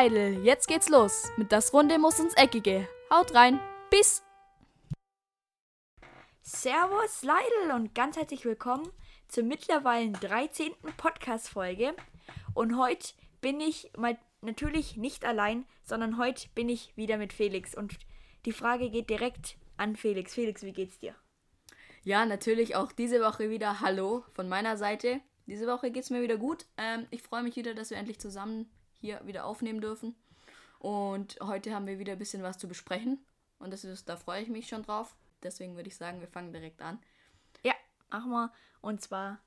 Leidl, jetzt geht's los. Mit das Runde muss ins Eckige. Haut rein. Bis. Servus Leidl und ganz herzlich willkommen zur mittlerweile 13. Podcast-Folge. Und heute bin ich mal natürlich nicht allein, sondern heute bin ich wieder mit Felix. Und die Frage geht direkt an Felix. Felix, wie geht's dir? Ja, natürlich auch diese Woche wieder Hallo von meiner Seite. Diese Woche geht's mir wieder gut. Ähm, ich freue mich wieder, dass wir endlich zusammen hier wieder aufnehmen dürfen. Und heute haben wir wieder ein bisschen was zu besprechen. Und das ist, da freue ich mich schon drauf. Deswegen würde ich sagen, wir fangen direkt an. Ja, machen wir. Und zwar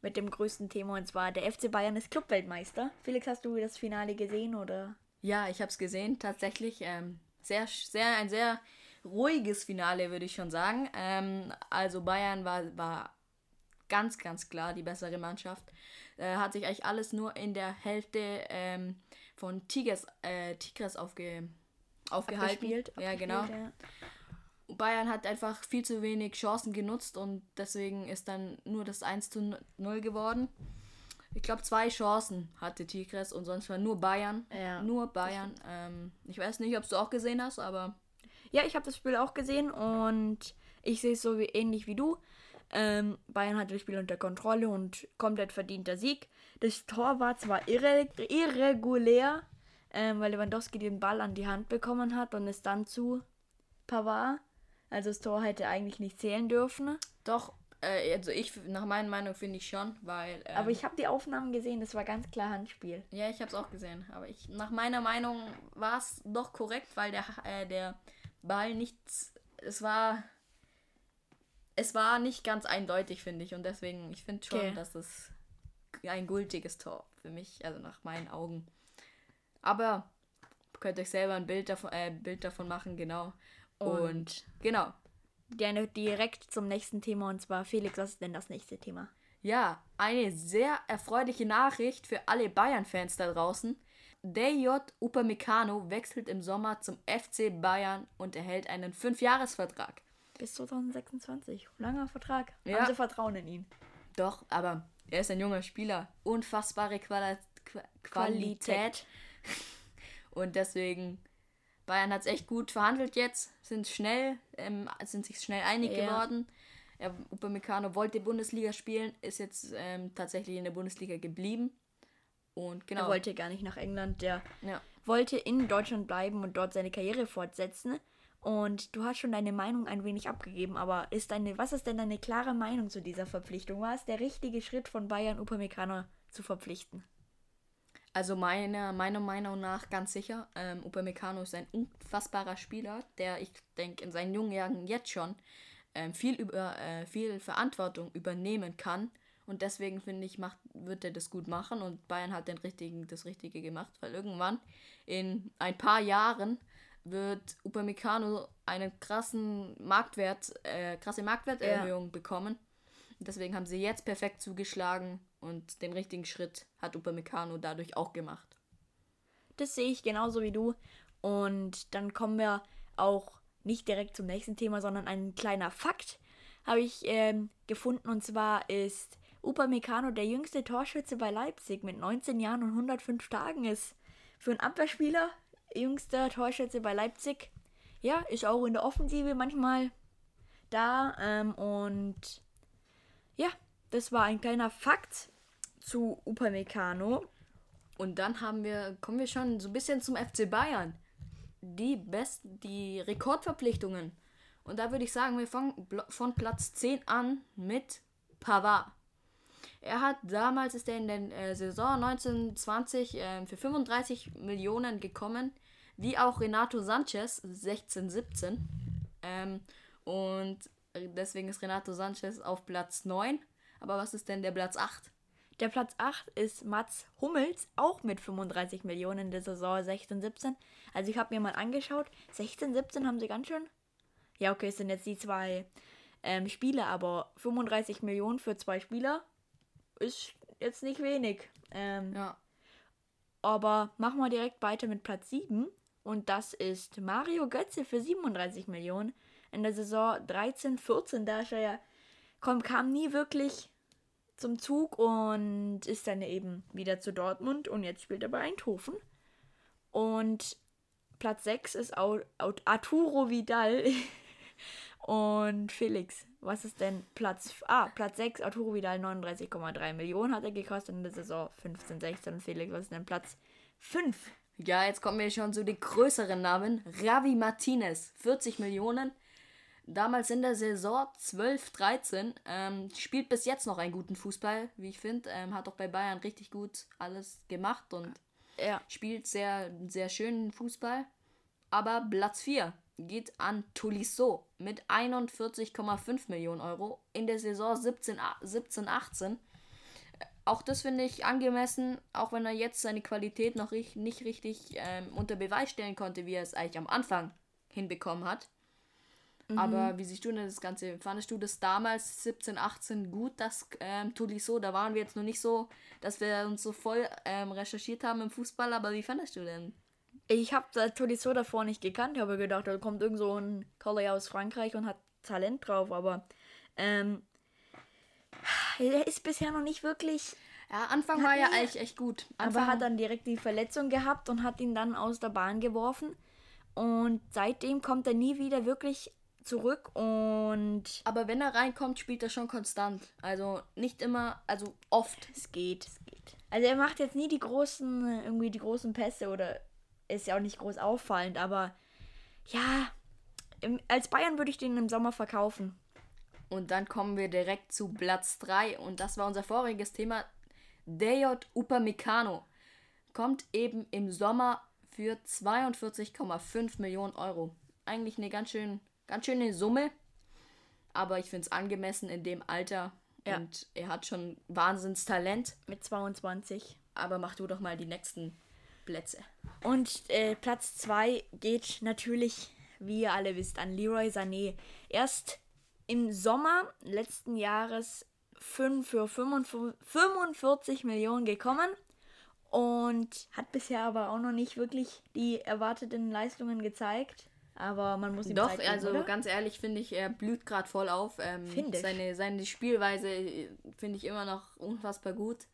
mit dem größten Thema. Und zwar der FC Bayern ist Clubweltmeister. Felix, hast du das Finale gesehen oder? Ja, ich habe es gesehen. Tatsächlich ähm, sehr, sehr, ein sehr ruhiges Finale, würde ich schon sagen. Ähm, also Bayern war, war ganz, ganz klar die bessere Mannschaft. Äh, hat sich eigentlich alles nur in der Hälfte ähm, von Tigres, äh, Tigres aufge, aufgehalten. Abgespielt, ja, genau. Ja. Bayern hat einfach viel zu wenig Chancen genutzt und deswegen ist dann nur das 1 zu 0 geworden. Ich glaube, zwei Chancen hatte Tigres und sonst war nur Bayern. Ja. Nur Bayern. Ähm, ich weiß nicht, ob du auch gesehen hast, aber. Ja, ich habe das Spiel auch gesehen und ich sehe es so wie, ähnlich wie du. Ähm, Bayern hatte das Spiel unter Kontrolle und komplett verdienter Sieg. Das Tor war zwar irre irregulär, ähm, weil Lewandowski den Ball an die Hand bekommen hat und es dann zu Pavard. Also das Tor hätte eigentlich nicht zählen dürfen. Doch, äh, also ich, nach meiner Meinung finde ich schon, weil... Ähm, aber ich habe die Aufnahmen gesehen, das war ganz klar Handspiel. Ja, ich habe es auch gesehen. Aber ich, nach meiner Meinung war es doch korrekt, weil der, äh, der Ball nichts... Es war... Es war nicht ganz eindeutig, finde ich. Und deswegen, ich finde schon, okay. dass es ein gültiges Tor für mich, also nach meinen Augen. Aber könnt euch selber ein Bild davon, äh, Bild davon machen, genau. Und, und genau. Gerne direkt zum nächsten Thema und zwar Felix, was ist denn das nächste Thema? Ja, eine sehr erfreuliche Nachricht für alle Bayern-Fans da draußen. DJ Upamecano wechselt im Sommer zum FC Bayern und erhält einen Fünfjahresvertrag. Bis 2026. Langer Vertrag. Ja. Haben sie Vertrauen in ihn. Doch, aber er ist ein junger Spieler. Unfassbare Quali Qualität. Qualität. Und deswegen Bayern hat es echt gut verhandelt jetzt, sind schnell, ähm, sind sich schnell einig ja. geworden. Er, Upamecano wollte Bundesliga spielen, ist jetzt ähm, tatsächlich in der Bundesliga geblieben. Und genau. Er wollte gar nicht nach England, der ja. wollte in Deutschland bleiben und dort seine Karriere fortsetzen. Und du hast schon deine Meinung ein wenig abgegeben, aber ist deine, was ist denn deine klare Meinung zu dieser Verpflichtung? War es der richtige Schritt von Bayern, Upamecano zu verpflichten? Also meiner, meiner Meinung nach ganz sicher. Ähm, Upamecano ist ein unfassbarer Spieler, der ich denke in seinen jungen Jahren jetzt schon ähm, viel über äh, viel Verantwortung übernehmen kann. Und deswegen finde ich, macht, wird er das gut machen und Bayern hat den richtigen, das Richtige gemacht, weil irgendwann in ein paar Jahren wird Upamecano einen krassen Marktwert, äh, krasse Marktwerterhöhung ja. bekommen. Deswegen haben sie jetzt perfekt zugeschlagen und den richtigen Schritt hat Upamecano dadurch auch gemacht. Das sehe ich genauso wie du. Und dann kommen wir auch nicht direkt zum nächsten Thema, sondern ein kleiner Fakt habe ich ähm, gefunden. Und zwar ist Upamecano der jüngste Torschütze bei Leipzig mit 19 Jahren und 105 Tagen ist. Für einen Abwehrspieler jüngster Torschütze bei Leipzig. Ja, ist auch in der Offensive manchmal da. Ähm, und ja, das war ein kleiner Fakt zu Upamecano. Und dann haben wir, kommen wir schon so ein bisschen zum FC Bayern. Die besten, die Rekordverpflichtungen. Und da würde ich sagen, wir fangen von Platz 10 an mit Pavard. Er hat damals ist er in der äh, Saison 1920 äh, für 35 Millionen gekommen, wie auch Renato Sanchez 16, 17. Ähm, und deswegen ist Renato Sanchez auf Platz 9. Aber was ist denn der Platz 8? Der Platz 8 ist Mats Hummels, auch mit 35 Millionen in der Saison 16-17. Also ich habe mir mal angeschaut, 16-17 haben sie ganz schön. Ja, okay, es sind jetzt die zwei ähm, Spiele, aber 35 Millionen für zwei Spieler ist jetzt nicht wenig. Ähm, ja. Aber machen wir direkt weiter mit Platz 7. Und das ist Mario Götze für 37 Millionen. In der Saison 13-14, da ist er ja, kam, kam nie wirklich zum Zug und ist dann eben wieder zu Dortmund und jetzt spielt er bei Eindhoven. Und Platz 6 ist Arturo Vidal und Felix. Was ist denn Platz? Ah, Platz 6, Arturo Vidal 39,3 Millionen hat er gekostet in der Saison 15, 16. Und Felix, was ist denn Platz 5? Ja, jetzt kommen wir schon zu den größeren Namen. Ravi Martinez, 40 Millionen. Damals in der Saison 12, 13. Ähm, spielt bis jetzt noch einen guten Fußball, wie ich finde. Ähm, hat auch bei Bayern richtig gut alles gemacht und Ja. spielt sehr, sehr schönen Fußball. Aber Platz 4 geht an Tolisso mit 41,5 Millionen Euro in der Saison 17, a- 17 18. Auch das finde ich angemessen, auch wenn er jetzt seine Qualität noch nicht richtig ähm, unter Beweis stellen konnte, wie er es eigentlich am Anfang hinbekommen hat. Aber wie siehst du denn das Ganze? Fandest du das damals 17, 18 gut, das ähm, Tolisso? Da waren wir jetzt noch nicht so, dass wir uns so voll ähm, recherchiert haben im Fußball, aber wie fandest du denn? Ich habe Tolisso davor nicht gekannt. Ich habe gedacht, da kommt irgend so ein Collier aus Frankreich und hat Talent drauf. Aber ähm, er ist bisher noch nicht wirklich. Ja, Anfang war ja eigentlich echt gut. Aber Anfang hat dann direkt die Verletzung gehabt und hat ihn dann aus der Bahn geworfen. Und seitdem kommt er nie wieder wirklich zurück. Und aber wenn er reinkommt, spielt er schon konstant. Also nicht immer, also oft. es geht, es geht. Also er macht jetzt nie die großen, irgendwie die großen Pässe oder ist ja auch nicht groß auffallend, aber ja, im, als Bayern würde ich den im Sommer verkaufen. Und dann kommen wir direkt zu Platz 3 und das war unser voriges Thema. Dejot Upamecano kommt eben im Sommer für 42,5 Millionen Euro. Eigentlich eine ganz, schön, ganz schöne Summe, aber ich finde es angemessen in dem Alter. Ja. Und er hat schon Wahnsinnstalent. Mit 22. Aber mach du doch mal die nächsten Plätze. Und äh, Platz 2 geht natürlich, wie ihr alle wisst, an Leroy Sané. Erst im Sommer letzten Jahres 5 für 45 45 Millionen gekommen und hat bisher aber auch noch nicht wirklich die erwarteten Leistungen gezeigt. Aber man muss ihm Doch, geben, also oder? ganz ehrlich finde ich, er blüht gerade voll auf. Ähm, Find ich. Seine, seine Spielweise äh, finde ich immer noch unfassbar gut.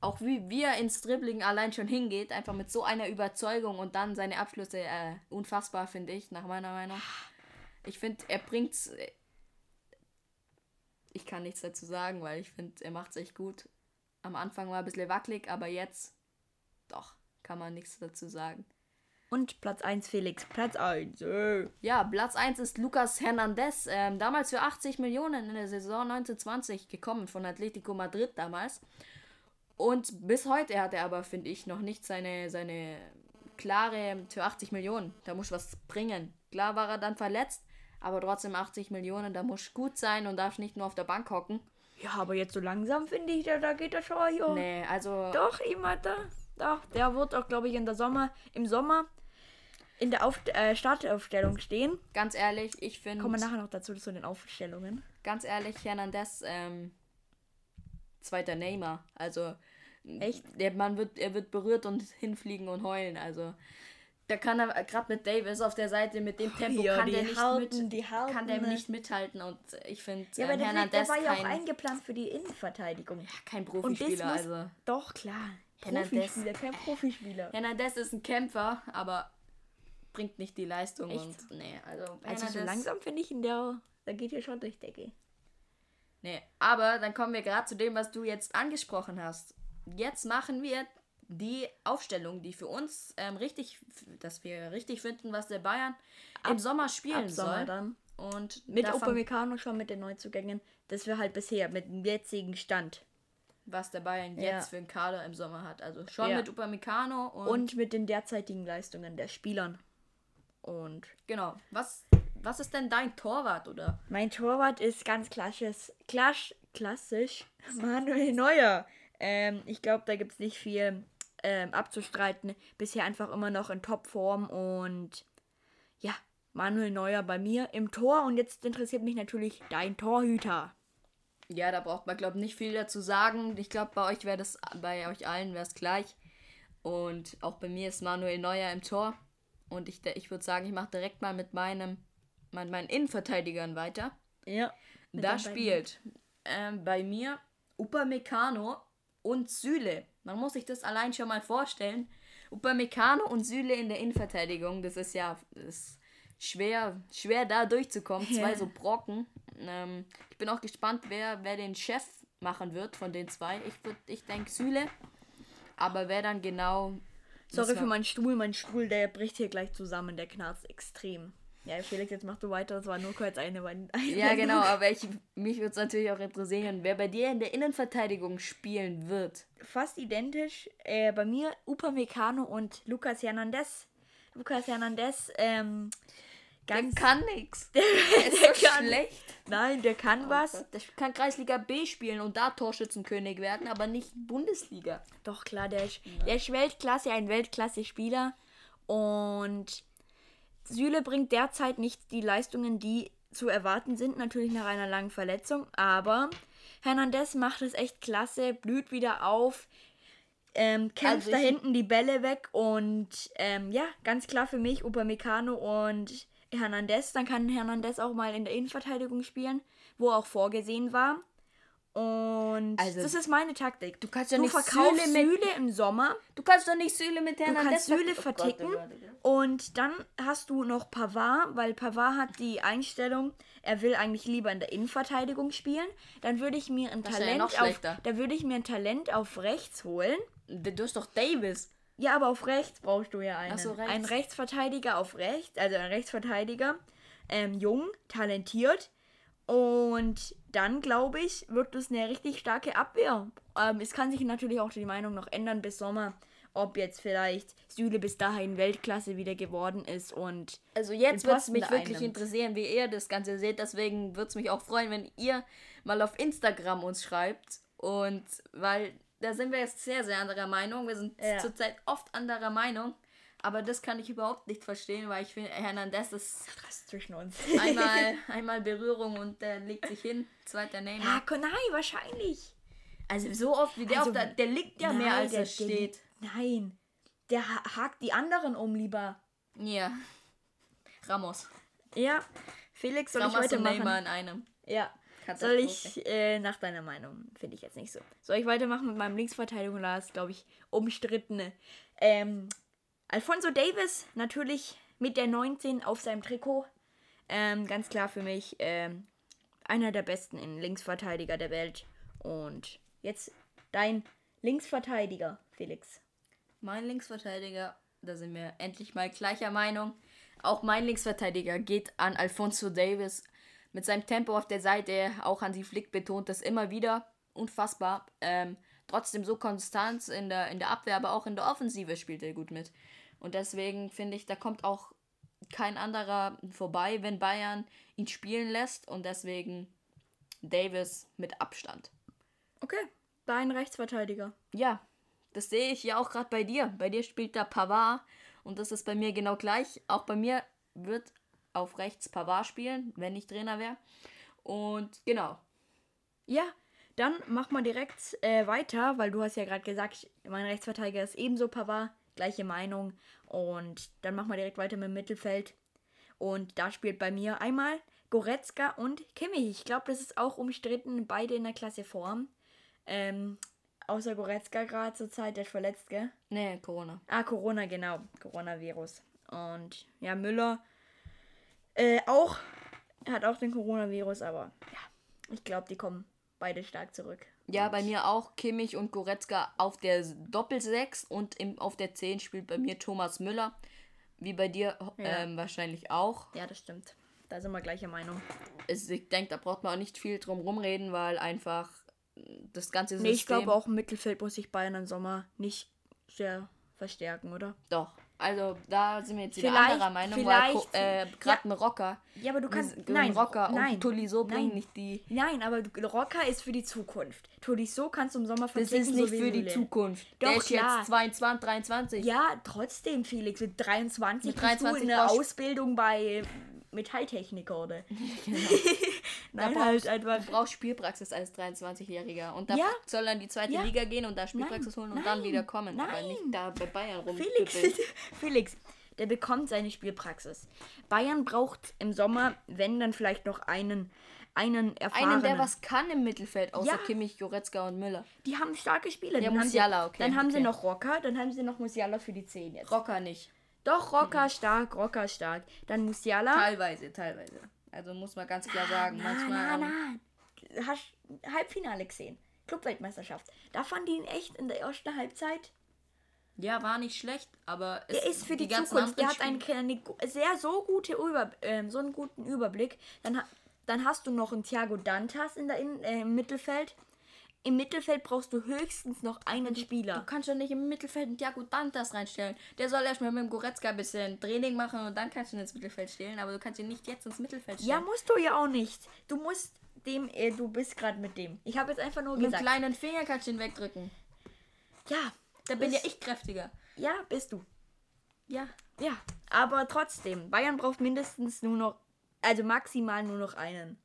Auch wie, wie er ins Dribbling allein schon hingeht, einfach mit so einer Überzeugung und dann seine Abschlüsse äh, unfassbar, finde ich, nach meiner Meinung. Ich finde, er bringt's. Ich kann nichts dazu sagen, weil ich finde, er macht's echt gut. Am Anfang war ein bisschen wackelig, aber jetzt doch, kann man nichts dazu sagen. Und Platz 1 Felix. Platz 1. Äh. Ja, Platz 1 ist Lucas Hernandez, ähm, damals für 80 Millionen in der Saison 1920 gekommen von Atletico Madrid damals. Und bis heute hat er aber, finde ich, noch nicht seine, seine klare für 80 Millionen. Da muss was bringen. Klar war er dann verletzt, aber trotzdem 80 Millionen, da muss gut sein und darf nicht nur auf der Bank hocken. Ja, aber jetzt so langsam finde ich, da, da geht er schon. Jo. Nee, also Doch, immer da. Doch, der wird auch, glaube ich, in der Sommer, im Sommer in der Auf äh, Startaufstellung stehen. ganz ehrlich, ich finde, Kommen wir nachher noch dazu zu den Aufstellungen. ganz ehrlich, Hernandez, ähm, zweiter Neymar. Also, Echt? Der Mann wird, er wird berührt und hinfliegen und heulen. Also, da kann er, gerade mit Davis auf der Seite, mit dem Tempo, Ja, kann, der nicht Harten, mit, kann der nicht mithalten. Und ich finde, Ja, äh, Flick, Hernandez war ja auch kein, eingeplant für die Innenverteidigung. kein Und das Profispieler. Also, Doch, klar. Hernandez. Profispieler, kein Profispieler. Hernandez ist ein Kämpfer, aber bringt nicht die Leistung. Echt? Und, nee, also, Also so Hernandez- langsam finde ich ihn, der, der geht hier schon durch Decke. Nee, aber dann kommen wir gerade zu dem, was du jetzt angesprochen hast. Jetzt machen wir die Aufstellung, die für uns ähm, richtig, dass wir richtig finden, was der Bayern im Sommer spielen Ab Sommer soll. dann. Und Mit Upamecano schon mit den Neuzugängen. Das wir halt bisher mit dem jetzigen Stand. was der Bayern Ja. jetzt für einen Kader im Sommer hat. Also schon Ja. mit Upamecano und, Und mit den derzeitigen Leistungen der Spielern. Und genau. Was, was ist denn dein Torwart oder? Mein Torwart ist ganz klassisch, klasch, klassisch Manuel Neuer. Ähm, ich glaube, da gibt es nicht viel ähm, abzustreiten. Bisher einfach immer noch in Topform und ja, Manuel Neuer bei mir im Tor. Und jetzt interessiert mich natürlich dein Torhüter. Ja, da braucht man, glaube ich, nicht viel dazu sagen. Ich glaube, bei euch wäre das, bei euch allen wäre es gleich. Und auch bei mir ist Manuel Neuer im Tor. Und ich, ich würde sagen, ich mache direkt mal mit meinem, mit meinen Innenverteidigern weiter. Ja. da spielt ähm, bei mir Upamecano und Süle. Man muss sich das allein schon mal vorstellen. Upamecano und Süle in der Innenverteidigung, das ist ja das ist schwer, schwer da durchzukommen. Zwei so Brocken. Ähm, ich bin auch gespannt, wer, wer den Chef machen wird von den zwei. Ich, würd- ich denke Süle. Aber wer dann genau. Sorry für meinen Stuhl. Mein Stuhl, der bricht hier gleich zusammen. Der knarzt extrem. Ja, Felix, jetzt mach du weiter. Das war nur kurz eine. eine Ja, genau, aber ich, mich würde es natürlich auch interessieren, wer bei dir in der Innenverteidigung spielen wird. Fast identisch. Äh, bei mir Upamecano und Lucas Hernandez. Lucas Hernandez, ähm, Der ganz. kann nix. Der ist so kann- schlecht. Nein, der kann was. Der kann Kreisliga B spielen und da Torschützenkönig werden, aber nicht Bundesliga. Doch, klar, der ist, der ist Weltklasse, ein Weltklasse-Spieler. Und Süle bringt derzeit nicht die Leistungen, die zu erwarten sind, natürlich nach einer langen Verletzung. Aber Hernandez macht es echt klasse, blüht wieder auf, ähm, kämpft Also da hinten die Bälle weg. Und ähm, ja, ganz klar für mich Upamecano und Hernandez. Dann kann Hernandez auch mal in der Innenverteidigung spielen, wo auch vorgesehen war. Und Also, das ist meine Taktik. du kannst ja du nicht verkaufst Süle mit- Süle im Sommer, Du kannst doch nicht Süle mit Du Hernandez kannst Süle Oh Gott, verticken oh Gott, oh Gott. und dann hast du noch Pavard, weil Pavard hat die Einstellung, er will eigentlich lieber in der Innenverteidigung spielen. Dann würde ich mir ein Das ja Talent noch auf, da würde ich mir ein Talent auf rechts holen. Du hast doch Davis. Ja, aber auf rechts brauchst du ja einen. So, rechts. Ein Rechtsverteidiger auf rechts, also ein Rechtsverteidiger, ähm, jung, talentiert. Und dann, glaube ich, wird es eine richtig starke Abwehr. Ähm, es kann sich natürlich auch die Meinung noch ändern bis Sommer, ob jetzt vielleicht Süle bis dahin Weltklasse wieder geworden ist. Und Also jetzt würde es mich wirklich einnimmt. interessieren, wie ihr das Ganze seht. Deswegen würde es mich auch freuen, wenn ihr mal auf Instagram uns schreibt. Und weil da sind wir jetzt sehr, sehr anderer Meinung. Wir sind Ja. zurzeit oft anderer Meinung. Aber das kann ich überhaupt nicht verstehen, weil ich finde, Hernandez ist Krass zwischen uns. einmal, einmal Berührung und der legt sich hin. Zweiter ja, Neymar. ko- nein, wahrscheinlich. Also so oft wie der Also, auf der, der liegt ja mehr Nein, als der- er der- steht. Nein. Der ha- hakt die anderen um lieber. Ja. Ramos. Ja. Felix, soll ich Ramos und weitermachen? Neymar in einem. Ja. Soll ich, äh, nach deiner Meinung, finde ich jetzt nicht so. Soll ich weitermachen mit meinem Linksverteidigung? Da ist, glaube ich, umstrittene. Ähm, Alfonso Davis, natürlich mit der 19 auf seinem Trikot. Ähm, ganz klar für mich ähm, einer der besten in Linksverteidiger der Welt. Und jetzt dein Linksverteidiger, Felix. Mein Linksverteidiger, da sind wir endlich mal gleicher Meinung. Auch mein Linksverteidiger geht an Alfonso Davis. Mit seinem Tempo auf der Seite, auch Hansi Flick betont das immer wieder. Unfassbar. Ähm, trotzdem so konstant in der, in der Abwehr, aber auch in der Offensive spielt er gut mit. Und deswegen finde ich, da kommt auch kein anderer vorbei, wenn Bayern ihn spielen lässt. Und deswegen Davis mit Abstand. Okay, dein Rechtsverteidiger. Ja, das sehe ich ja auch gerade bei dir. Bei dir spielt da Pavard und das ist bei mir genau gleich. Auch bei mir wird auf rechts Pavard spielen, wenn ich Trainer wäre. Und genau. Ja, dann mach mal direkt äh, weiter, weil du hast ja gerade gesagt, mein Rechtsverteidiger ist ebenso Pavard, gleiche Meinung. Und dann mach mal direkt weiter mit dem Mittelfeld. Und da spielt bei mir einmal Goretzka und Kimmich. Ich glaube, das ist auch umstritten, beide in der Klasse Form. Ähm, außer Goretzka gerade zur Zeit, der ist verletzt, gell? Nee, Corona. Ah, Corona, genau. Coronavirus. Und ja, Müller äh, auch. Hat auch den Coronavirus, aber ja, ich glaube, die kommen beide stark zurück. Ja, bei mir auch Kimmich und Goretzka auf der Doppel-6 und im, auf der 10 spielt bei mir Thomas Müller. Wie bei dir Ja. ähm, wahrscheinlich auch. Ja, das stimmt. Da sind wir gleicher Meinung. Es, ich denke, da braucht man auch nicht viel drum rumreden, weil einfach das ganze System... Nee, ich glaube auch im Mittelfeld muss sich Bayern im Sommer nicht sehr verstärken, oder? Doch. Also da sind wir jetzt wieder Vielleicht- anderer Meinung, vielleicht- weil äh, gerade ein Rocker, Ja, aber du kannst. ein Nein, Rocker nein, und Tolisso bringen nein. nicht die. Nein, aber Rocker ist für die Zukunft. Tolisso kannst du im Sommer Das verpflichten, ist nicht so für die. Zukunft. Doch, Der ist klar. jetzt 22, 23. Ja, trotzdem, Felix. Mit 23 Mit bist 23 du brauchst- Ausbildung bei Metalltechniker, oder? Da Nein, brauchst, halt einfach. du brauchst Spielpraxis als 23-Jähriger. Und da Ja. soll er in die zweite Ja. Liga gehen und da Spielpraxis holen und dann nein, wieder kommen. Aber nein. nicht da bei Bayern rum. Felix, Felix, der bekommt seine Spielpraxis. Bayern braucht im Sommer, wenn dann vielleicht noch einen, einen erfahrenen. Einen, der was kann im Mittelfeld, außer Ja. Kimmich, Goretzka und Müller. Die haben starke Spieler. Ja, dann haben Musiala, sie, okay, Dann haben sie okay. noch Rocker, dann haben sie noch Musiala für die 10 jetzt. Rocker nicht. Doch, Rocker stark, Rocker stark. Dann Musiala. Teilweise, teilweise. Also muss man ganz klar sagen. Manchmal. Nein, ähm, nein. Hast Halbfinale gesehen. Clubweltmeisterschaft. Da fand ich ihn echt in der ersten Halbzeit. Ja, war nicht schlecht, aber es, Er ist für die, ganzen Zukunft. Der hat einen, eine sehr so gute Über, ähm, so einen guten Überblick. Dann, dann hast du noch einen Thiago Dantas in der, in, äh, im Mittelfeld. Im Mittelfeld brauchst du höchstens noch einen Du Spieler. kannst doch nicht im Mittelfeld einen Thiago Dantas reinstellen. Der soll erstmal mit dem Goretzka ein bisschen Training machen und dann kannst du ihn ins Mittelfeld stellen, aber du kannst ihn nicht jetzt ins Mittelfeld Ja, stellen. musst du ja auch nicht. Du musst dem, äh, du bist gerade mit dem. Ich habe jetzt einfach nur mit gesagt. kleinen Finger kannst du ihn wegdrücken. Ja, Da bin ja ich kräftiger. ja, bist du. Ja. Ja, aber trotzdem, Bayern braucht mindestens nur noch, also maximal nur noch einen.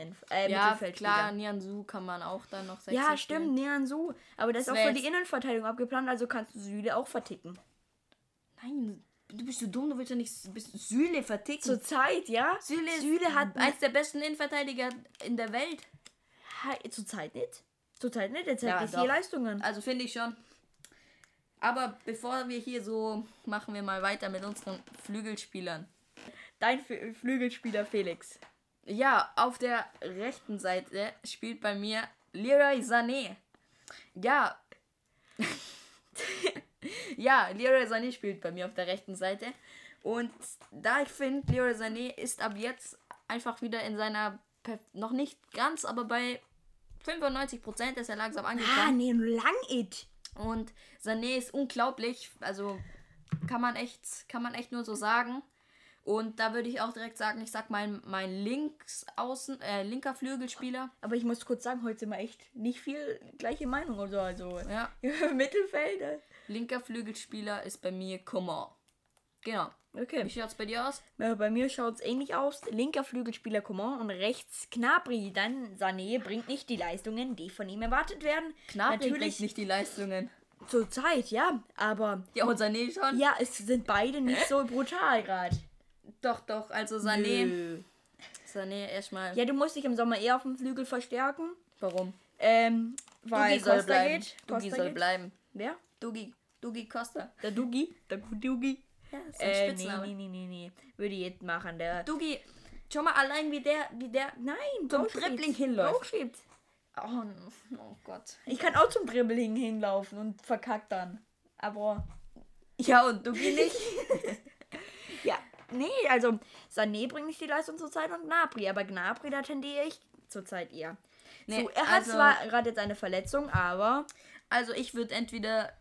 Einen äh, Ja, klar, Nianzu kann man auch dann noch Ja, stimmt, Nean Su. Aber das ist auch für die Innenverteidigung abgeplant, also kannst du Süle auch verticken. Nein, du bist so dumm, du willst ja nicht bist Süle verticken. Zur Zeit, ja? Süle, Süle hat eins der besten Innenverteidiger in der Welt. Ha- Zur Zeit nicht. Zur Zeit nicht, jetzt Ja, er vier Leistungen. Also finde ich schon. Aber bevor wir hier so, machen wir mal weiter mit unseren Flügelspielern. Dein Flügelspieler Felix. Ja, auf der rechten Seite spielt bei mir Leroy Sané. Ja. ja, Leroy Sané spielt bei mir auf der rechten Seite. Und da ich finde, Leroy Sané ist ab jetzt einfach wieder in seiner, perf- noch nicht ganz, aber bei 95% ist er langsam angekommen. Ah, nee, lang it. Und Sané ist unglaublich. Also kann man echt, kann man echt nur so sagen. Und da würde ich auch direkt sagen, ich sag mein, mein links außen, äh, linker Flügelspieler. Aber ich muss kurz sagen, heute sind wir echt nicht viel gleiche Meinung oder so. Also Ja. Mittelfeld. äh, Linker Flügelspieler ist bei mir Coman. Genau. Okay. Wie schaut's bei dir aus? Bei mir schaut es ähnlich aus. Linker Flügelspieler Coman und rechts Knabri. Dann Sané bringt nicht die Leistungen, die von ihm erwartet werden. Natürlich kriegt nicht die Leistungen. zur Zeit, ja. Aber Ja, und Sané schon? ja, es sind beide nicht so brutal gerade. Doch, doch. Also Sané. Sané erstmal. Ja, du musst dich im Sommer eher auf dem Flügel verstärken. Warum? Ähm, weil Dugi soll Costa bleiben. geht. Dugi Costa soll geht. bleiben. Wer? Dugi. Dugi Costa. Der Dugi. Der Dugi. Ja, ist ein Äh, nee, Spitzname. nee, nee, nee, nee. Würde ich jetzt machen. Der. Dugi, schau mal allein, wie der, wie der Nein, zum. Dribbling hinläuft. Oh, oh Gott. Ich kann auch zum Dribbling hinlaufen und verkackt dann. Aber Ja, und Dugi nicht? nee, also Sané bringt nicht die Leistung zur Zeit und Gnabry, aber Gnabry, da tendiere ich zurzeit eher. Nee, so, er hat also- zwar gerade jetzt eine Verletzung, aber Also ich würde entweder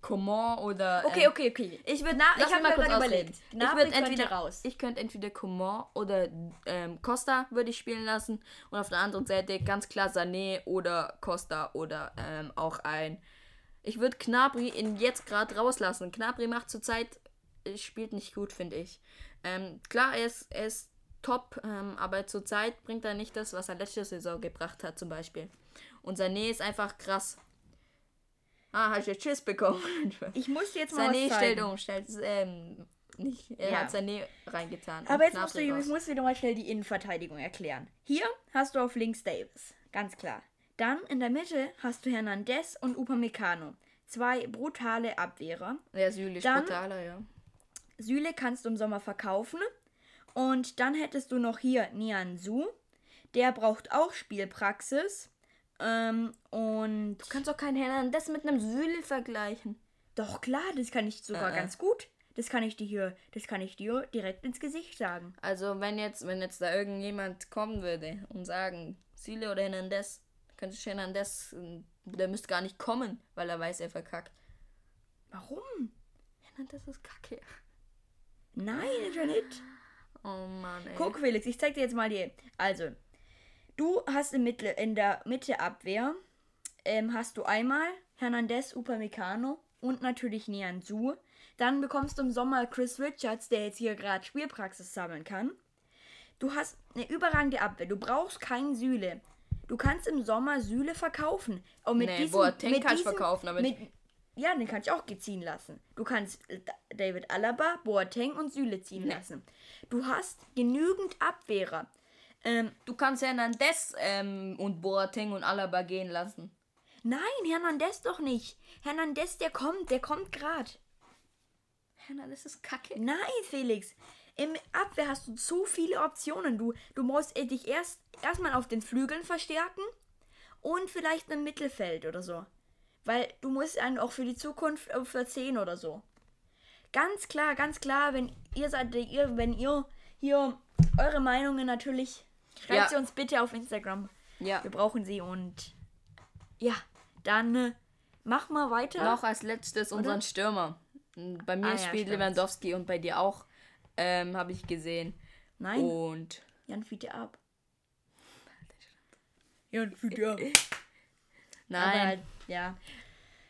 Coman oder... okay, ähm, okay, okay. Ich würde, Na, ich lass hab mich mal kurz überlegt. Ich würde entweder raus. Ich könnte entweder Coman oder ähm, Costa würde ich spielen lassen und auf der anderen Seite ganz klar Sané oder Costa oder ähm, auch ein. Ich würde Knabri in jetzt gerade rauslassen. Knabri macht zurzeit spielt nicht gut, finde ich. Ähm, klar, er ist, er ist top, ähm, aber zurzeit bringt er nicht das, was er letzte Saison gebracht hat, zum Beispiel. Und Sané ist einfach krass. Ah, hast du jetzt Tschüss bekommen? Ich muss jetzt mal Sané was stellt um, stellt ähm, nicht. Er Ja. hat Sané reingetan. Aber jetzt musst du, Gnabry ich raus. muss dir mal schnell die Innenverteidigung erklären. Hier hast du auf links Davis, ganz klar. Dann in der Mitte hast du Hernandez und Upamecano. Zwei brutale Abwehrer. Ist Dann- brutaler, ja. Süle kannst du im Sommer verkaufen. Und dann hättest du noch hier Nianzu. Der braucht auch Spielpraxis. Ähm, und Du kannst doch keinen Hernandez mit einem Süle vergleichen. doch klar, das kann ich sogar Äh, äh. ganz gut. Das kann ich dir hier, das kann ich dir direkt ins Gesicht sagen. Also, wenn jetzt, wenn jetzt da irgendjemand kommen würde und sagen, Süle oder Hernandez, könnte ich Hernandez, äh, der müsste gar nicht kommen, weil er weiß, er verkackt. Warum? Hernandez ist kacke. Nein, ist ja nicht. Oh Mann, ey. Guck, Felix, ich zeig dir jetzt mal die. Also, du hast im Mitte, in der Mitte Abwehr, ähm, hast du einmal Hernandez, Upamecano und natürlich Nianzu. Dann bekommst du im Sommer Chris Richards, der jetzt hier gerade Spielpraxis sammeln kann. Du hast eine überragende Abwehr. Du brauchst keinen Süle. Du kannst im Sommer Süle verkaufen. Und mit Nee, diesem, Boateng mit kannst diesem, verkaufen, aber mit, Ja, den kann ich auch ziehen lassen. Du kannst äh, David Alaba, Boateng und Süle ziehen Nee. lassen. Du hast genügend Abwehrer. Ähm, Du kannst Hernandez ähm, und Boateng und Alaba gehen lassen. nein, Hernandez doch nicht. Hernandez, der kommt, der kommt grad. Hernandez ist kacke. Nein, Felix. Im Abwehr hast du so viele Optionen. Du, du musst äh, dich erst erstmal auf den Flügeln verstärken und vielleicht im Mittelfeld oder so. Weil du musst einen auch für die Zukunft 10 oder so. Ganz klar, ganz klar, wenn ihr seid, ihr, wenn ihr hier eure Meinungen natürlich, schreibt Ja. sie uns bitte auf Instagram. Ja. Wir brauchen sie und ja, dann äh, mach mal weiter. Noch als letztes unseren Stürmer. Bei mir Ah, ja, spielt stimmt. Lewandowski und bei dir auch. Ähm, habe ich gesehen. Nein, Und Jan fiete ab. Jan fiete ab. nein, Aber, ja.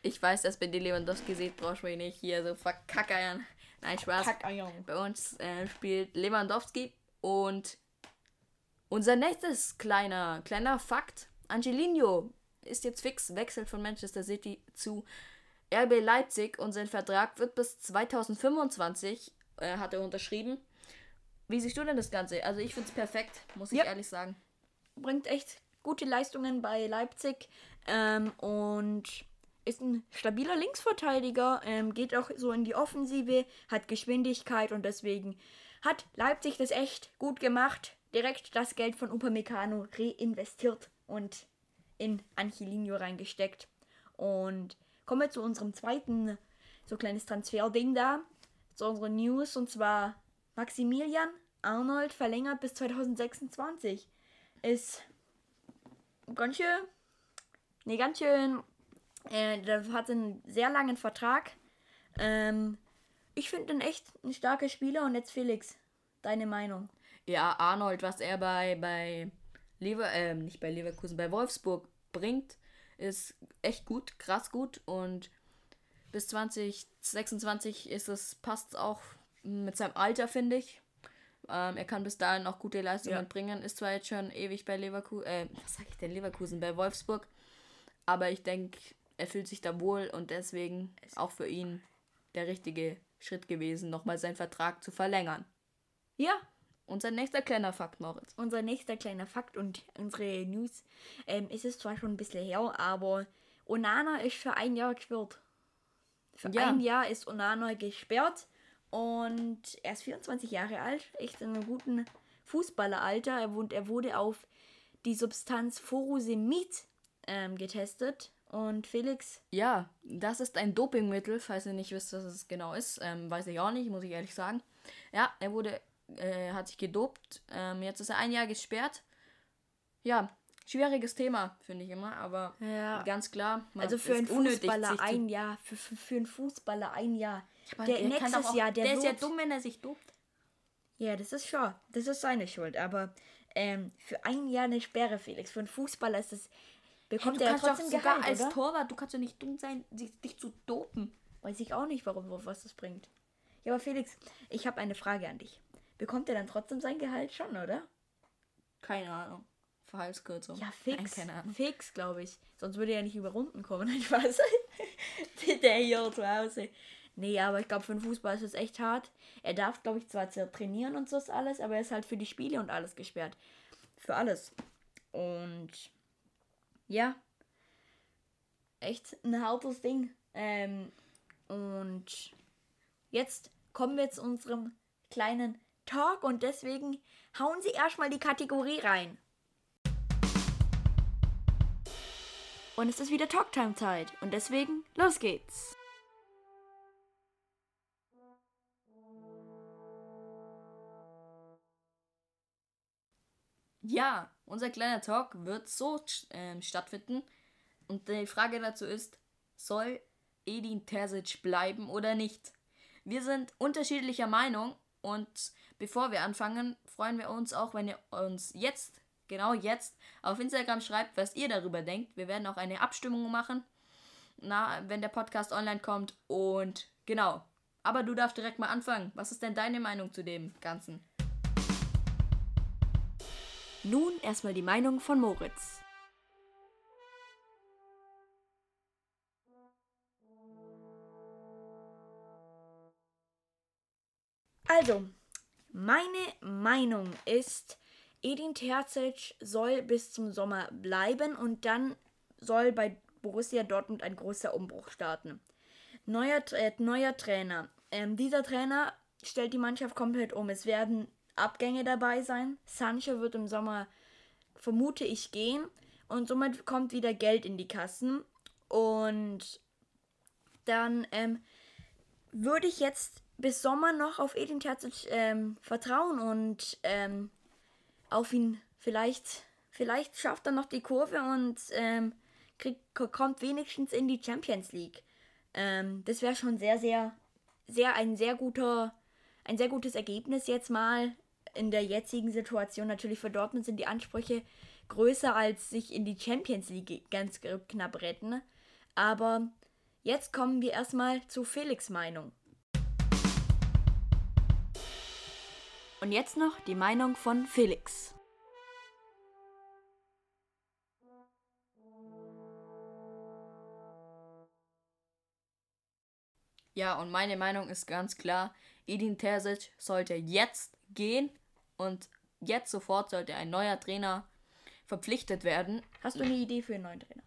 ich weiß, dass bei dir Lewandowski seht, brauchst du mich nicht hier so verkackern. Nein, Spaß. Kackeier. Bei uns äh, spielt Lewandowski und unser nächstes kleiner, kleiner Fakt. Angelino ist jetzt fix, wechselt von Manchester City zu RB Leipzig und sein Vertrag wird bis 2025, äh, hat er unterschrieben. Wie siehst du denn das Ganze? Also ich finde es perfekt, muss ich Ja. ehrlich sagen. Bringt echt gute Leistungen bei Leipzig ähm, und ist ein stabiler Linksverteidiger, ähm, geht auch so in die Offensive, hat Geschwindigkeit und deswegen hat Leipzig das echt gut gemacht. Direkt das Geld von Upamecano reinvestiert und in Angelino reingesteckt. Und kommen wir zu unserem zweiten, so kleines Transferding da, zu unserer News und zwar Maximilian Arnold verlängert bis 2026. Ist ganz schön, nee, ganz schön, äh, der hat einen sehr langen Vertrag. Ähm, ich finde ihn echt ein starker Spieler und jetzt Felix, deine Meinung. Ja, Arnold, was er bei, bei Lever, ähm, nicht bei Leverkusen, bei Wolfsburg bringt, ist echt gut, krass gut und bis 2026 ist es, passt auch mit seinem Alter, finde ich. Ähm, er kann bis dahin auch gute Leistungen Ja. bringen, ist zwar jetzt schon ewig bei Leverkusen, äh, was sag ich denn, Leverkusen, bei Wolfsburg, aber ich denke, er fühlt sich da wohl und deswegen ist auch für ihn der richtige Schritt gewesen, nochmal seinen Vertrag zu verlängern. Ja, Unser nächster kleiner Fakt, Moritz. unser nächster kleiner Fakt und unsere News. Ähm, ist es zwar schon ein bisschen her, aber Onana ist für ein Jahr gesperrt. Für Ja. ein Jahr ist Onana gesperrt und er ist 24 Jahre alt, echt in einem guten Fußballeralter. Er, wohnt, er wurde auf die Substanz Furosemid ähm, getestet und Felix, Ja, das ist ein Dopingmittel, falls ihr nicht wisst, was es genau ist. Ähm, weiß ich auch nicht, muss ich ehrlich sagen. Ja, er wurde, äh, hat sich gedopt. Ähm, jetzt ist er ein Jahr gesperrt. Ja, schwieriges Thema, finde ich immer, aber Ja. ganz klar. man- also für einen unnötig, Fußballer zu- ein Jahr, für, für, für einen Fußballer ein Jahr. Aber der kann nächstes auch- Jahr, der, der ist ja dumm, wenn er sich dopt. Ja, das ist schon. Das ist seine Schuld. Aber ähm, für ein Jahr eine Sperre, Felix. Für einen Fußballer ist das. Bekommt er ja trotzdem sogar Gehalt, als oder? Torwart, du kannst ja nicht dumm sein, dich zu dopen. Weiß ich auch nicht, warum, was das bringt. Ja, aber Felix, ich habe eine Frage an dich. Bekommt er dann trotzdem sein Gehalt schon, oder? Keine Ahnung. Verhaltskürzung. Ja, fix. Nein, keine Ahnung. Fix, glaube ich. Sonst würde er ja nicht über Runden kommen. Nein, Spaß. Der hier zu Hause. Nee, aber ich glaube, für einen Fußball ist es echt hart. Er darf, glaube ich, zwar zwar trainieren und so ist alles, aber er ist halt für die Spiele und alles gesperrt. Für alles. Und ja, echt ein hartes Ding. Ähm, und jetzt kommen wir zu unserem kleinen Talk und deswegen hauen Sie erstmal die Kategorie rein. Und es ist wieder Talktime-Zeit. Und deswegen, los geht's. Ja, unser kleiner Talk wird so ähm, stattfinden. Und die Frage dazu ist, soll Edin Terzic bleiben oder nicht? Wir sind unterschiedlicher Meinung und bevor wir anfangen, freuen wir uns auch, wenn ihr uns jetzt, genau jetzt, auf Instagram schreibt, was ihr darüber denkt. Wir werden auch eine Abstimmung machen, na, wenn der Podcast online kommt und genau. Aber du darfst direkt mal anfangen. Was ist denn deine Meinung zu dem Ganzen? Nun erstmal die Meinung von Moritz. Also, meine Meinung ist, Edin Terzic soll bis zum Sommer bleiben und dann soll bei Borussia Dortmund ein großer Umbruch starten. Neuer, äh, neuer Trainer. Ähm, dieser Trainer stellt die Mannschaft komplett um. Es werden Abgänge dabei sein. Sancho wird im Sommer, vermute ich, gehen. Und somit kommt wieder Geld in die Kassen. Und dann ähm, würde ich jetzt bis Sommer noch auf Edin Terzic ähm, vertrauen und ähm, auf ihn vielleicht, vielleicht schafft er noch die Kurve und ähm, kriegt, kommt wenigstens in die Champions League. Ähm, das wäre schon sehr, sehr, sehr ein sehr guter, ein sehr gutes Ergebnis jetzt mal in der jetzigen Situation. Natürlich für Dortmund sind die Ansprüche größer als sich in die Champions League ganz knapp retten. Aber jetzt kommen wir erstmal zu Felix Meinung. Und jetzt noch die Meinung von Felix. Ja, und meine Meinung ist ganz klar, Edin Terzic sollte jetzt gehen und jetzt sofort sollte ein neuer Trainer verpflichtet werden. Hast du eine Idee für einen neuen Trainer?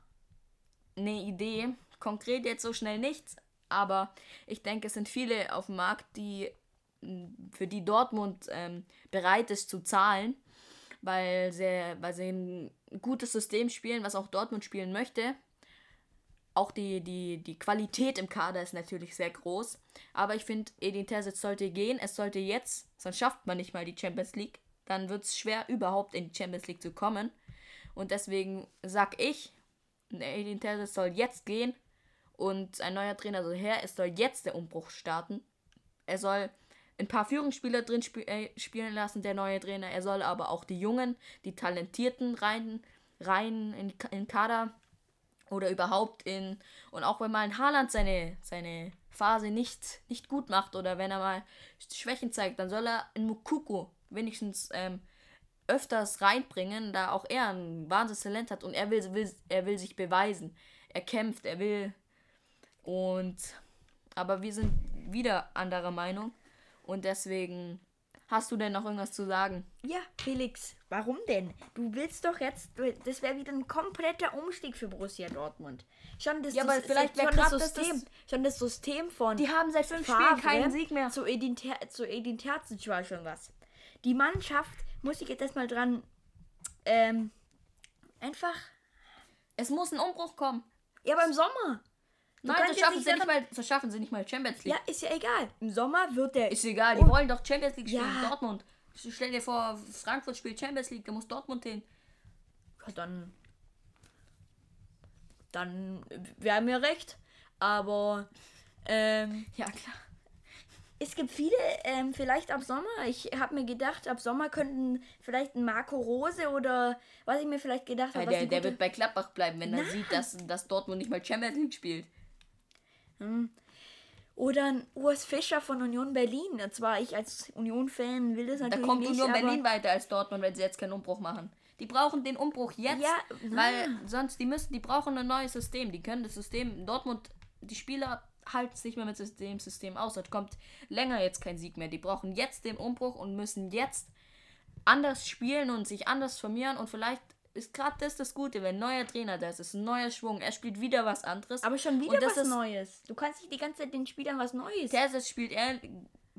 Eine Idee, konkret jetzt so schnell nichts, aber ich denke, es sind viele auf dem Markt, die für die Dortmund ähm, bereit ist zu zahlen, weil sie, weil sie ein gutes System spielen, was auch Dortmund spielen möchte auch die, die, die Qualität im Kader ist natürlich sehr groß. Aber ich finde, Edin Terzic sollte gehen. Es sollte jetzt, sonst schafft man nicht mal die Champions League. Dann wird es schwer, überhaupt in die Champions League zu kommen. Und deswegen sag ich, Edin Terzic soll jetzt gehen und ein neuer Trainer soll her. Es soll jetzt der Umbruch starten. Er soll ein paar Führungsspieler drin sp äh, spielen lassen, der neue Trainer. Er soll aber auch die Jungen, die Talentierten rein, rein in den Kader oder überhaupt in. Und auch wenn mal ein Haaland seine, seine Phase nicht, nicht gut macht oder wenn er mal Schwächen zeigt, dann soll er in Mukuku wenigstens ähm, öfters reinbringen, da auch er ein wahnsinniges Talent hat und er will, will, er will sich beweisen. Er kämpft, er will. Und. Aber wir sind wieder anderer Meinung. Und deswegen Hast du denn noch irgendwas zu sagen? Ja, Felix, warum denn? Du willst doch jetzt, das wäre wieder ein kompletter Umstieg für Borussia Dortmund. Schon das, ja, aber vielleicht schon das System, das, schon das System von Die haben seit fünf Favre Spielen keinen Sieg mehr. Zu Edin, Ter, zu Edin Terzic war schon was. Die Mannschaft, muss ich jetzt erstmal dran, ähm, einfach... Es muss ein Umbruch kommen. Ja, aber im Sommer. Nein, das schaffen, sie nicht mal, das schaffen sie nicht mal Champions League. Ja, ist ja egal. Im Sommer wird der. Ist egal, die wollen doch Champions League spielen. Ja. Dortmund. Stell dir vor, Frankfurt spielt Champions League, da muss Dortmund hin. Ja, dann. Dann wäre mir recht. Aber. Ähm, ja, klar. Es gibt viele, ähm, vielleicht ab Sommer. Ich habe mir gedacht, ab Sommer könnten vielleicht ein Marco Rose oder was ich mir vielleicht gedacht habe. Ja, der, der wird bei Klappbach bleiben, wenn er sieht, dass, dass Dortmund nicht mal Champions League spielt. Hm. Oder ein Urs Fischer von Union Berlin. Und zwar ich als Union-Fan will das natürlich Da kommt nicht, Union Berlin weiter als Dortmund, wenn sie jetzt keinen Umbruch machen. Die brauchen den Umbruch jetzt, ja, weil sonst die müssen, die brauchen ein neues System. Die können das System Dortmund, die Spieler halten sich mehr mit dem System aus. Da kommt länger jetzt kein Sieg mehr. Die brauchen jetzt den Umbruch und müssen jetzt anders spielen und sich anders formieren und vielleicht ist gerade das das Gute, wenn ein neuer Trainer da ist, ist ein neuer Schwung, er spielt wieder was anderes. Aber schon wieder was ist, Neues. Du kannst nicht die ganze Zeit den Spielern was Neues. Der spielt er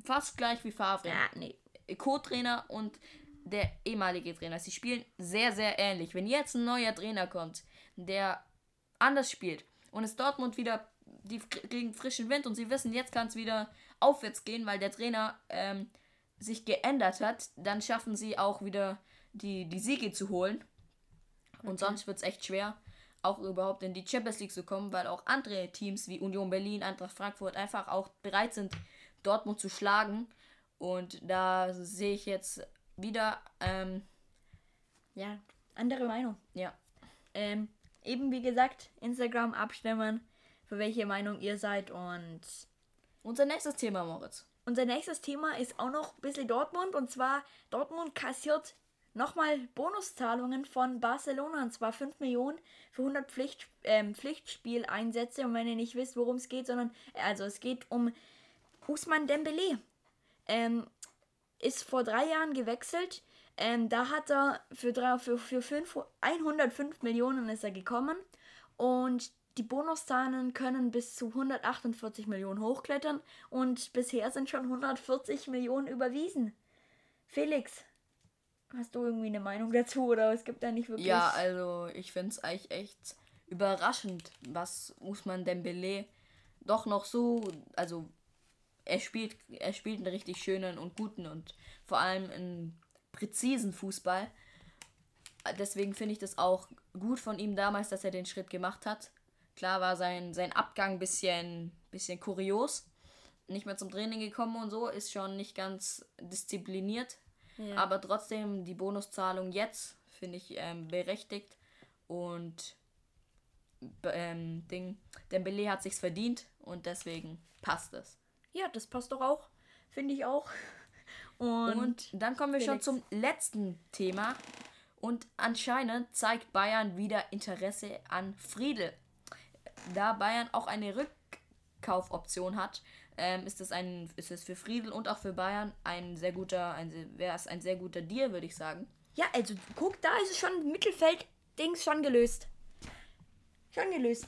fast gleich wie Favre. Ja, nee. Co-Trainer und der ehemalige Trainer. Sie spielen sehr, sehr ähnlich. Wenn jetzt ein neuer Trainer kommt, der anders spielt und es Dortmund wieder, die kriegen frischen Wind und sie wissen, jetzt kann es wieder aufwärts gehen, weil der Trainer ähm, sich geändert hat, dann schaffen sie auch wieder die, die Siege zu holen. Und sonst wird es echt schwer, auch überhaupt in die Champions League zu kommen, weil auch andere Teams wie Union Berlin, Eintracht Frankfurt einfach auch bereit sind, Dortmund zu schlagen. Und da sehe ich jetzt wieder, ähm, ja, andere Meinung. Ja. Ähm, eben wie gesagt, Instagram abstimmen, für welche Meinung ihr seid und. Unser nächstes Thema, Moritz. Unser nächstes Thema ist auch noch ein bisschen Dortmund und zwar Dortmund kassiert nochmal Bonuszahlungen von Barcelona und zwar 5 Millionen für 100 Pflicht, ähm, Pflichtspieleinsätze und wenn ihr nicht wisst, worum es geht, sondern also es geht um Usman Dembele. ähm, ist vor drei Jahren gewechselt. Ähm, da hat er für, drei, für, für fünf, 105 Millionen ist er gekommen. Und die Bonuszahlen können bis zu 148 Millionen hochklettern. Und bisher sind schon 140 Millionen überwiesen. Felix, hast du irgendwie eine Meinung dazu oder es gibt da nicht wirklich. Ja, also ich finde es eigentlich echt überraschend, was muss man Dembele doch noch so, also er spielt, er spielt einen richtig schönen und guten und vor allem einen präzisen Fußball. Deswegen finde ich das auch gut von ihm damals, dass er den Schritt gemacht hat. Klar war sein, sein Abgang ein bisschen, bisschen kurios. Nicht mehr zum Training gekommen und so, ist schon nicht ganz diszipliniert. Ja. Aber trotzdem die Bonuszahlung jetzt finde ich ähm, berechtigt. Und ähm, Ding, Dembele hat sich's verdient und deswegen passt es. Ja, das passt doch auch. Finde ich auch. Und, und, dann kommen wir Felix. schon zum letzten Thema. Und anscheinend zeigt Bayern wieder Interesse an Friedel. Da Bayern auch eine Rückkaufoption hat, ähm, ist es ein, ist es für Friedel und auch für Bayern ein sehr guter, ein, wäre es ein sehr guter Deal, würde ich sagen. Ja, also guck, da ist es schon Mittelfeld-Dings schon gelöst. Schon gelöst.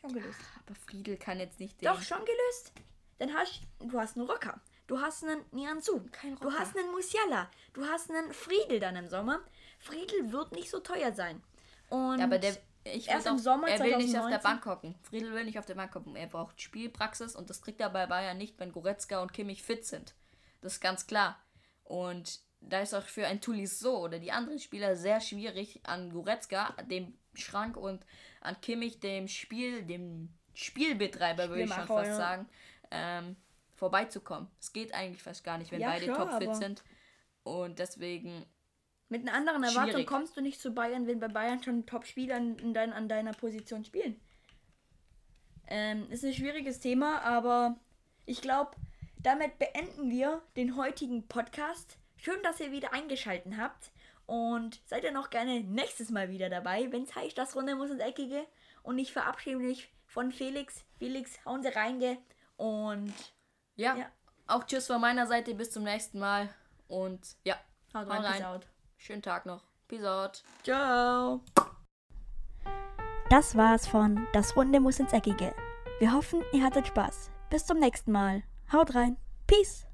Schon gelöst. Aber Friedel kann jetzt nicht. Doch, schon gelöst. Dann hast du hast einen Rocker. Du hast einen Nianzu. Kein Rocker. Du hast einen Musiala. Du hast einen Friedel dann im Sommer. Friedel wird nicht so teuer sein. Und ja, aber der, ich erst auch, im Sommer Er will 2019. nicht auf der Bank hocken. Friedel will nicht auf der Bank hocken. Er braucht Spielpraxis und das kriegt er bei Bayern nicht, wenn Goretzka und Kimmich fit sind. Das ist ganz klar. Und da ist auch für ein Tuliso oder die anderen Spieler sehr schwierig an Goretzka, dem Schrank und an Kimmich, dem Spiel, dem Spielbetreiber, würde ich schon fast ja. sagen, ähm, vorbeizukommen. Es geht eigentlich fast gar nicht, wenn ja, beide klar, topfit sind. Und deswegen. Mit einer anderen Erwartung schwierig. kommst du nicht zu Bayern, wenn bei Bayern schon Top-Spieler in dein, an deiner Position spielen. Ähm, ist ein schwieriges Thema, aber ich glaube, damit beenden wir den heutigen Podcast. Schön, dass ihr wieder eingeschaltet habt. Und seid ihr noch gerne nächstes Mal wieder dabei, wenn es heißt, das Runde muss ins Eckige. Und ich verabschiede mich von Felix. Felix, hauen Sie rein, Und ja, ja, auch tschüss von meiner Seite. Bis zum nächsten Mal. Und ja, haut rein. Schönen Tag noch. Peace out. Ciao. Das war's von Das Runde muss ins Eckige. Wir hoffen, ihr hattet Spaß. Bis zum nächsten Mal. Haut rein. Peace.